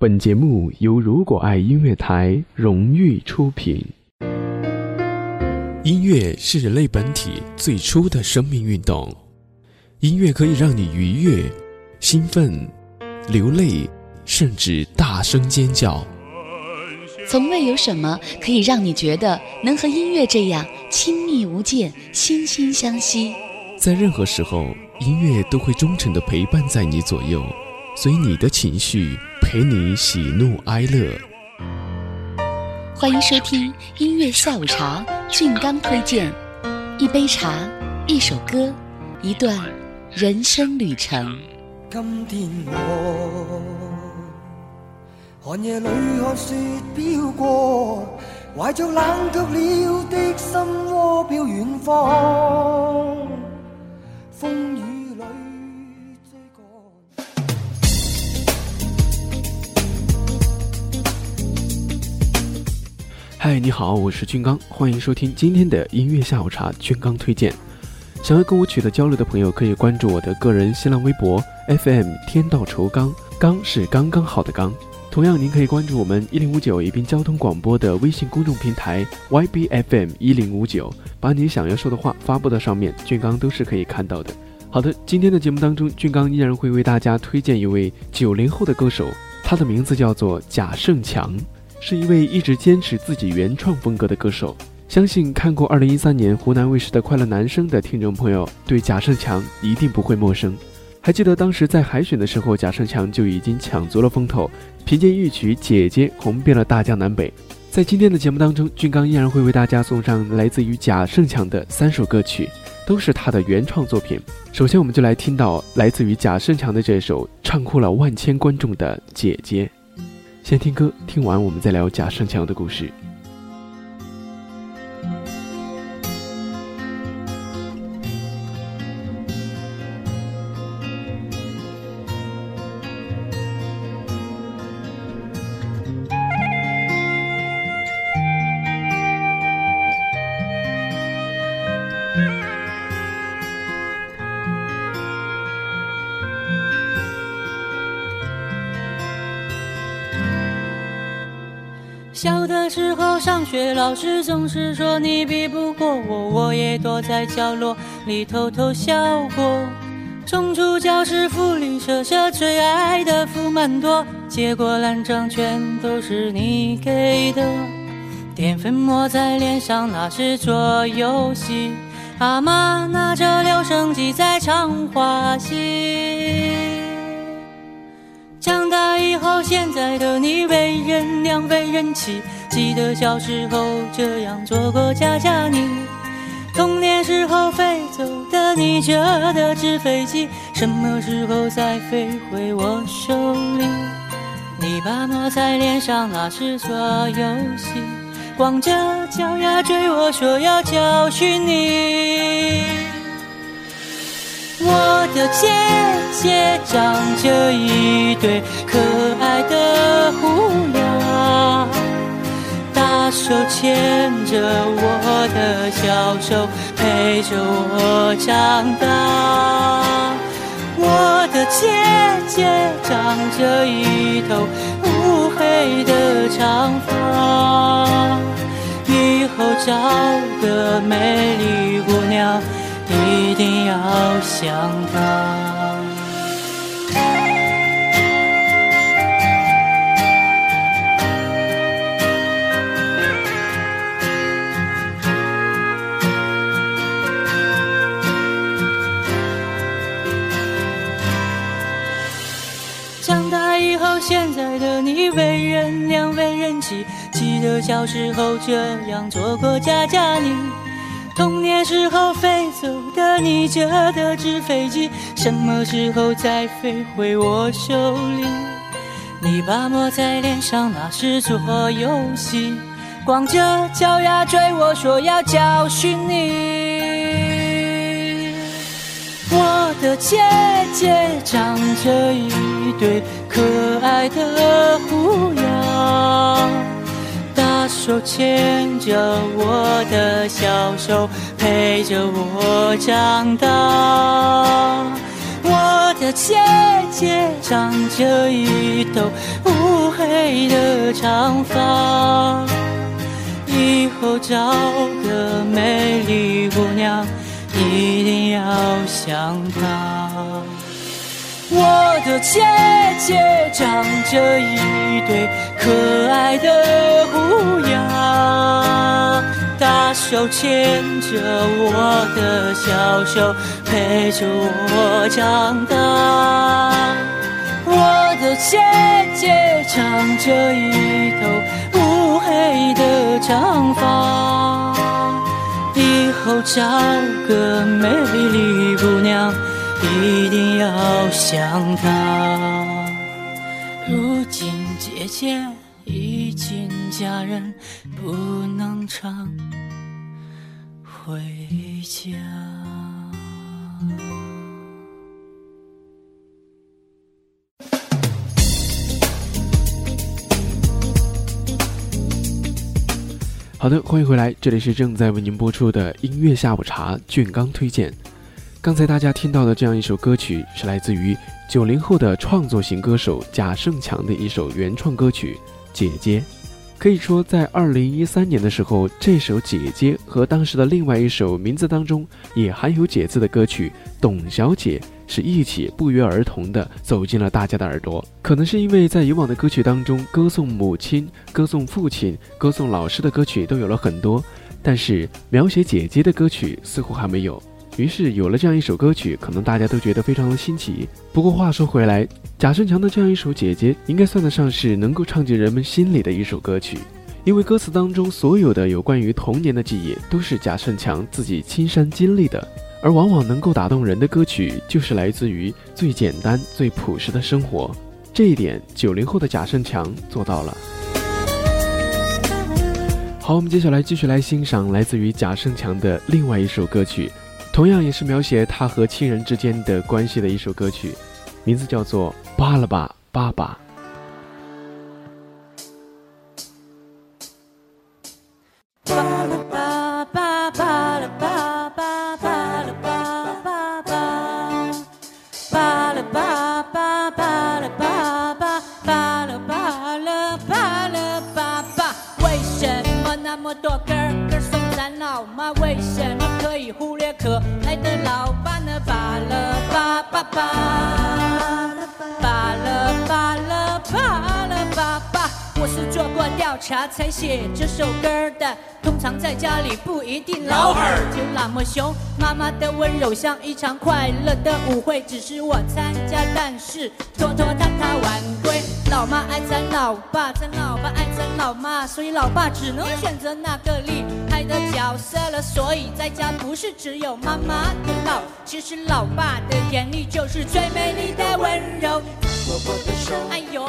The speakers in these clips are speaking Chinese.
本节目由如果爱音乐台荣誉出品。音乐是人类本体最初的生命运动，音乐可以让你愉悦、兴奋、流泪，甚至大声尖叫。从未有什么可以让你觉得能和音乐这样亲密无间、惺惺相惜。在任何时候，音乐都会忠诚地陪伴在你左右，随你的情绪。陪你喜怒哀乐，欢迎收听音乐下午茶。俊刚推荐一杯茶，一首歌，一段人生旅程。今天我寒夜里看雪飘过，怀着冷却了的心窝飘远方。风雨。嗨，你好，我是俊刚，欢迎收听今天的音乐下午茶。俊刚推荐，想要跟我取得交流的朋友，可以关注我的个人新浪微博 FM 天道酬刚，刚是刚刚好的刚。同样，您可以关注我们一零五九宜宾交通广播的微信公众平台 YBFM 一零五九，把你想要说的话发布到上面，俊刚都是可以看到的。好的，今天的节目当中，俊刚依然会为大家推荐一位九零后的歌手，他的名字叫做贾胜强。是一位一直坚持自己原创风格的歌手。相信看过2013年湖南卫视的《快乐男声》的听众朋友，对贾胜强一定不会陌生。还记得当时在海选的时候，贾胜强就已经抢足了风头，凭借一曲《姐姐》红遍了大江南北。在今天的节目当中，俊刚依然会为大家送上来自于贾胜强的三首歌曲，都是他的原创作品。首先，我们就来听到来自于贾胜强的这首唱哭了万千观众的《姐姐》。先听歌，听完我们再聊贾胜强的故事。时候上学，老师总是说你比不过我，我也躲在角落里偷偷笑过。冲出教室，福利社社最爱的福满多，结果烂账全都是你给的。淀粉抹在脸上，那是做游戏。阿妈拿着留声机在唱花戏。长大以后，现在的你为人娘，为人妻。记得小时候这样做过家家你。童年时候飞走的你折的纸飞机，什么时候再飞回我手里？你把抹在脸上，那是做游戏。光着脚丫追我说要教训你。我的姐姐长着一对可爱的虎牙，大手牵着我的小手，陪着我长大。我的姐姐长着一头乌黑的长发，以后找个美丽姑娘。一定要像她。现在的你为人娘，为人妻，记得小时候这样做过家家你。童年时候飞走的你折的纸飞机，什么时候再飞回我手里？你把抹在脸上，那是做游戏。光着脚丫追我说要教训你。我的姐姐长着一对可爱的虎牙。手牵着我的小手，陪着我长大。我的姐姐长着一头乌黑的长发，以后找个美丽姑娘，一定要像她。我的姐姐长着一对可爱的虎牙，大。手牵着我的小手，陪着我长大。我的姐姐长着一头乌黑的长发，以后找个美丽姑娘，一定要想他。如今姐姐已经嫁人，不能常回家。好的，欢迎回来，这里是正在为您播出的音乐下午茶俊刚推荐。刚才大家听到的这样一首歌曲，是来自于九零后的创作型歌手贾盛强的一首原创歌曲《姐姐》。可以说，在二零一三年的时候，这首《姐姐》和当时的另外一首名字当中也含有“姐”字的歌曲《董小姐》是一起不约而同的走进了大家的耳朵。可能是因为在以往的歌曲当中，歌颂母亲、歌颂父亲、歌颂老师的歌曲都有了很多，但是描写姐姐的歌曲似乎还没有。于是有了这样一首歌曲，可能大家都觉得非常的新奇。不过话说回来，贾盛强的这样一首《姐姐》，应该算得上是能够唱进人们心里的一首歌曲，因为歌词当中所有的有关于童年的记忆，都是贾盛强自己亲身经历的。而往往能够打动人的歌曲，就是来自于最简单、最朴实的生活。这一点，九零后的贾盛强做到了。好，我们接下来继续来欣赏来自于贾盛强的另外一首歌曲。同样也是描写他和亲人之间的关系的一首歌曲，名字叫做《扒了吧，爸爸》。巴拉巴巴巴拉巴巴巴拉巴巴巴，巴拉巴巴巴拉巴巴巴拉巴拉巴拉巴巴。为什么那么多歌歌颂咱老妈？为什么以忽略可爱的老爸呢？巴拉巴巴巴，巴拉巴拉巴拉巴巴。我是做过调查才写这首歌的，通常在家里不一定老二就那么凶，妈妈的温柔像一场快乐的舞会，只是我参加，但是拖拖沓沓晚归。老妈爱咱老爸，咱老爸爱咱老妈，所以老爸只能选择那个厉的角色了。所以在家不是只有妈妈的老，其实老爸的眼里就是最美丽的温柔。握我的手，哎呦，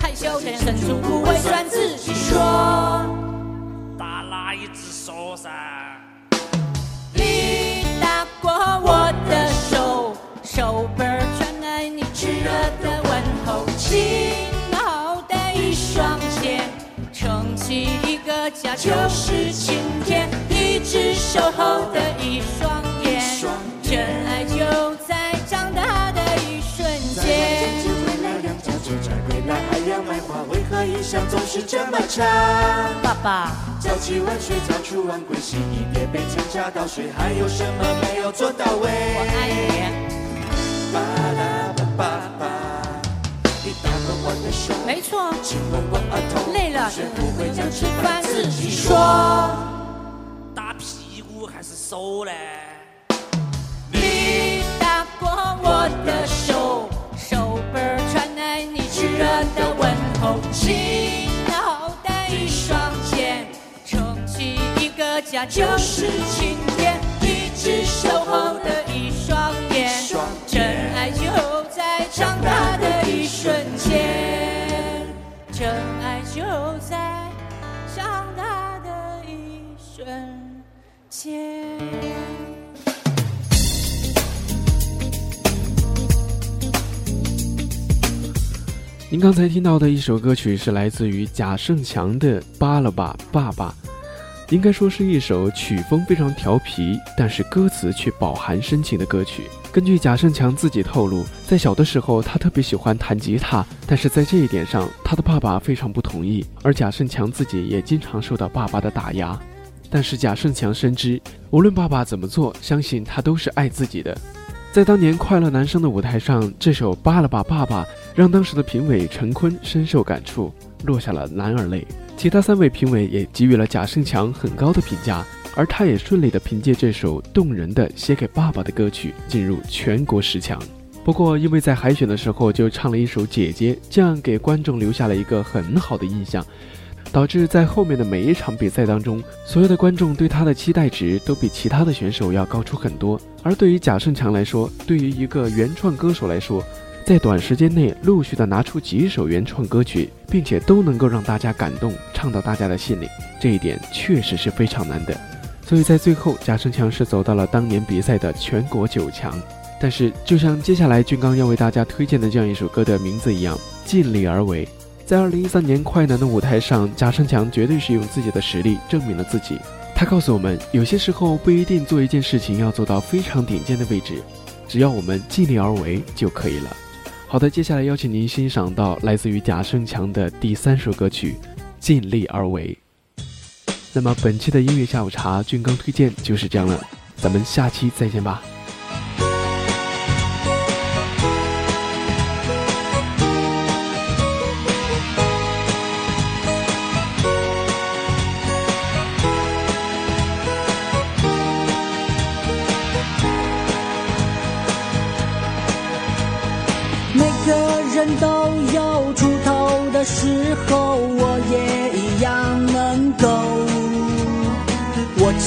害羞的忍住不会酸自己说。打哪一只手噻？你打过我的手，手背传来你炽热的问候，家就是晴天，一直守候的一双眼，真爱就在长大的一瞬间。就回来两脚就转回来，还要买花，为何印象总是这么差？爸爸，早起晚睡，早出晚归，洗衣叠被，强加倒水，还有什么没有做到位？我爱你。巴拉巴巴巴，你打过我的手，没错，累了学不会讲吃饭自自己己说说。打屁股还是手嘞？你打过我的手，手背传来你炽热的问候，轻挠的一双肩，撑起一个家就是晴天，一直守候的就在长大的一瞬间。您刚才听到的一首歌曲是来自于贾盛强的《扒了吧，爸爸》，应该说是一首曲风非常调皮，但是歌词却饱含深情的歌曲。根据贾胜强自己透露，在小的时候，他特别喜欢弹吉他，但是在这一点上，他的爸爸非常不同意，而贾胜强自己也经常受到爸爸的打压。但是贾胜强深知，无论爸爸怎么做，相信他都是爱自己的。在当年《快乐男声》的舞台上，这首《扒了吧爸爸》让当时的评委陈坤深受感触，落下了男儿泪。其他三位评委也给予了贾胜强很高的评价。而他也顺利的凭借这首动人的写给爸爸的歌曲进入全国十强。不过，因为在海选的时候就唱了一首《姐姐》，这样给观众留下了一个很好的印象，导致在后面的每一场比赛当中，所有的观众对他的期待值都比其他的选手要高出很多。而对于贾胜强来说，对于一个原创歌手来说，在短时间内陆续的拿出几首原创歌曲，并且都能够让大家感动，唱到大家的心里，这一点确实是非常难的。所以在最后，贾胜强是走到了当年比赛的全国九强。但是，就像接下来俊刚要为大家推荐的这样一首歌的名字一样，尽力而为。在二零一三年快男的舞台上，贾胜强绝对是用自己的实力证明了自己。他告诉我们，有些时候不一定做一件事情要做到非常顶尖的位置，只要我们尽力而为就可以了。好的，接下来邀请您欣赏到来自于贾胜强的第三首歌曲《尽力而为》。那么本期的音乐下午茶，俊刚推荐就是这样了，咱们下期再见吧。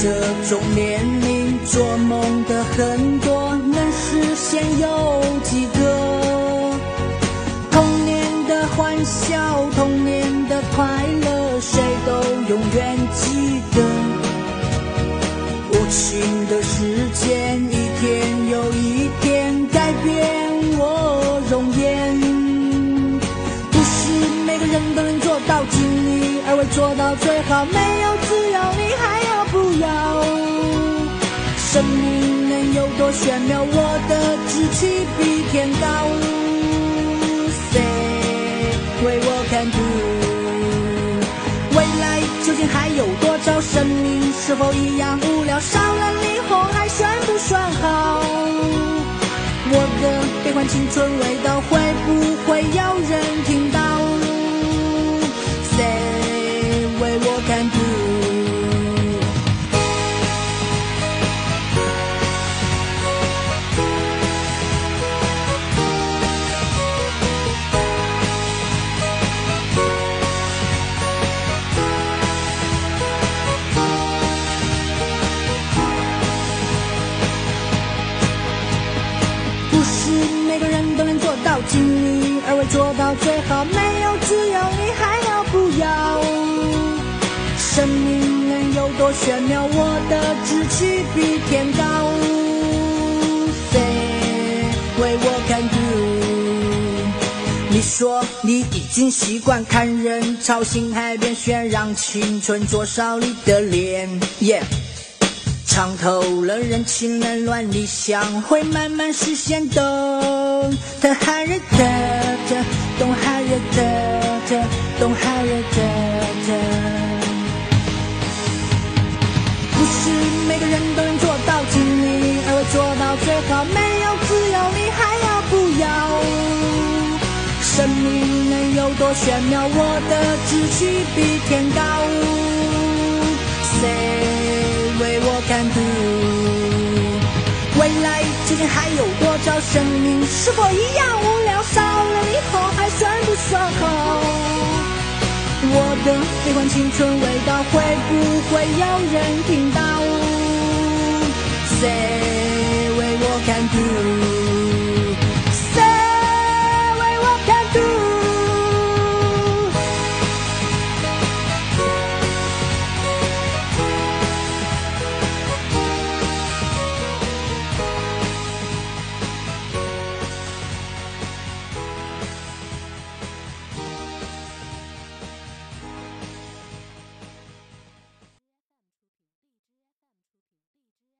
这种年龄做梦的很多，能实现有几个？童年的欢笑，童年的快乐，谁都永远记得。无情的时间，一天又一天改变我容颜。不是每个人都能做到尽力而为，做到最好，没多玄妙？我的志气比天高。Say 为我看图，未来究竟还有多少？生命是否一样无聊？少了灵魂还算不算好？我的悲欢青春味道会不会有人做到最好。没有自由，你还要不要？生命能有多玄妙？我的志气比天高。Say 为我看图。你说你已经习惯看人潮，心海边旋，让青春灼烧你的脸。Yeah。尝透了人情冷暖，理想会慢慢实现的。他还热的的，东还热的的，东还热的的。不是每个人都能做到尽力而我，做到最好。没有自由，你还要不要？生命能有多玄妙？我的志气比天高。Say 为我看图，未来究竟还有多少？生命是否一样无聊？少了以后还算不算好？我的悲欢青春味道会不会有人听到？Say 为我看图。